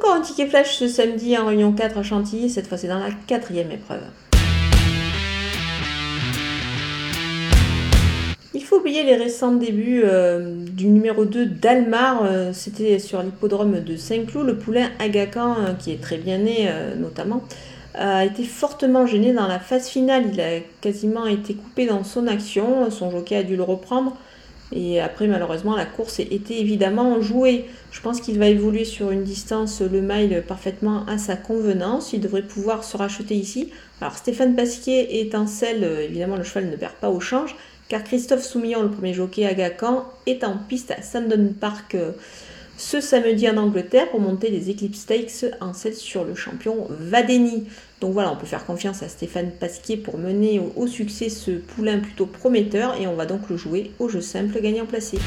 Encore un ticket flash ce samedi en Réunion 4 à Chantilly, cette fois c'est dans la quatrième épreuve. Il faut oublier les récents débuts euh, du numéro 2 d'Almar, euh, c'était sur l'hippodrome de Saint-Cloud, le poulain Agacan, euh, qui est très bien né notamment, a été fortement gêné dans la phase finale, il a quasiment été coupé dans son action, son jockey a dû le reprendre, et après, malheureusement, la course était évidemment jouée. Je pense qu'il va évoluer sur une distance, le mile, parfaitement à sa convenance. Il devrait pouvoir se racheter ici. Alors, Stéphane Pasquier étincelle, évidemment, le cheval ne perd pas au change, car Christophe Soumillon, le premier jockey à Gacan, est en piste à Sandon Park euh, ce samedi en Angleterre pour monter les Eclipse Stakes en 7 sur le champion Vadeni. Donc voilà, on peut faire confiance à Stéphane Pasquier pour mener au, succès ce poulain plutôt prometteur et on va donc le jouer au jeu simple gagnant placé.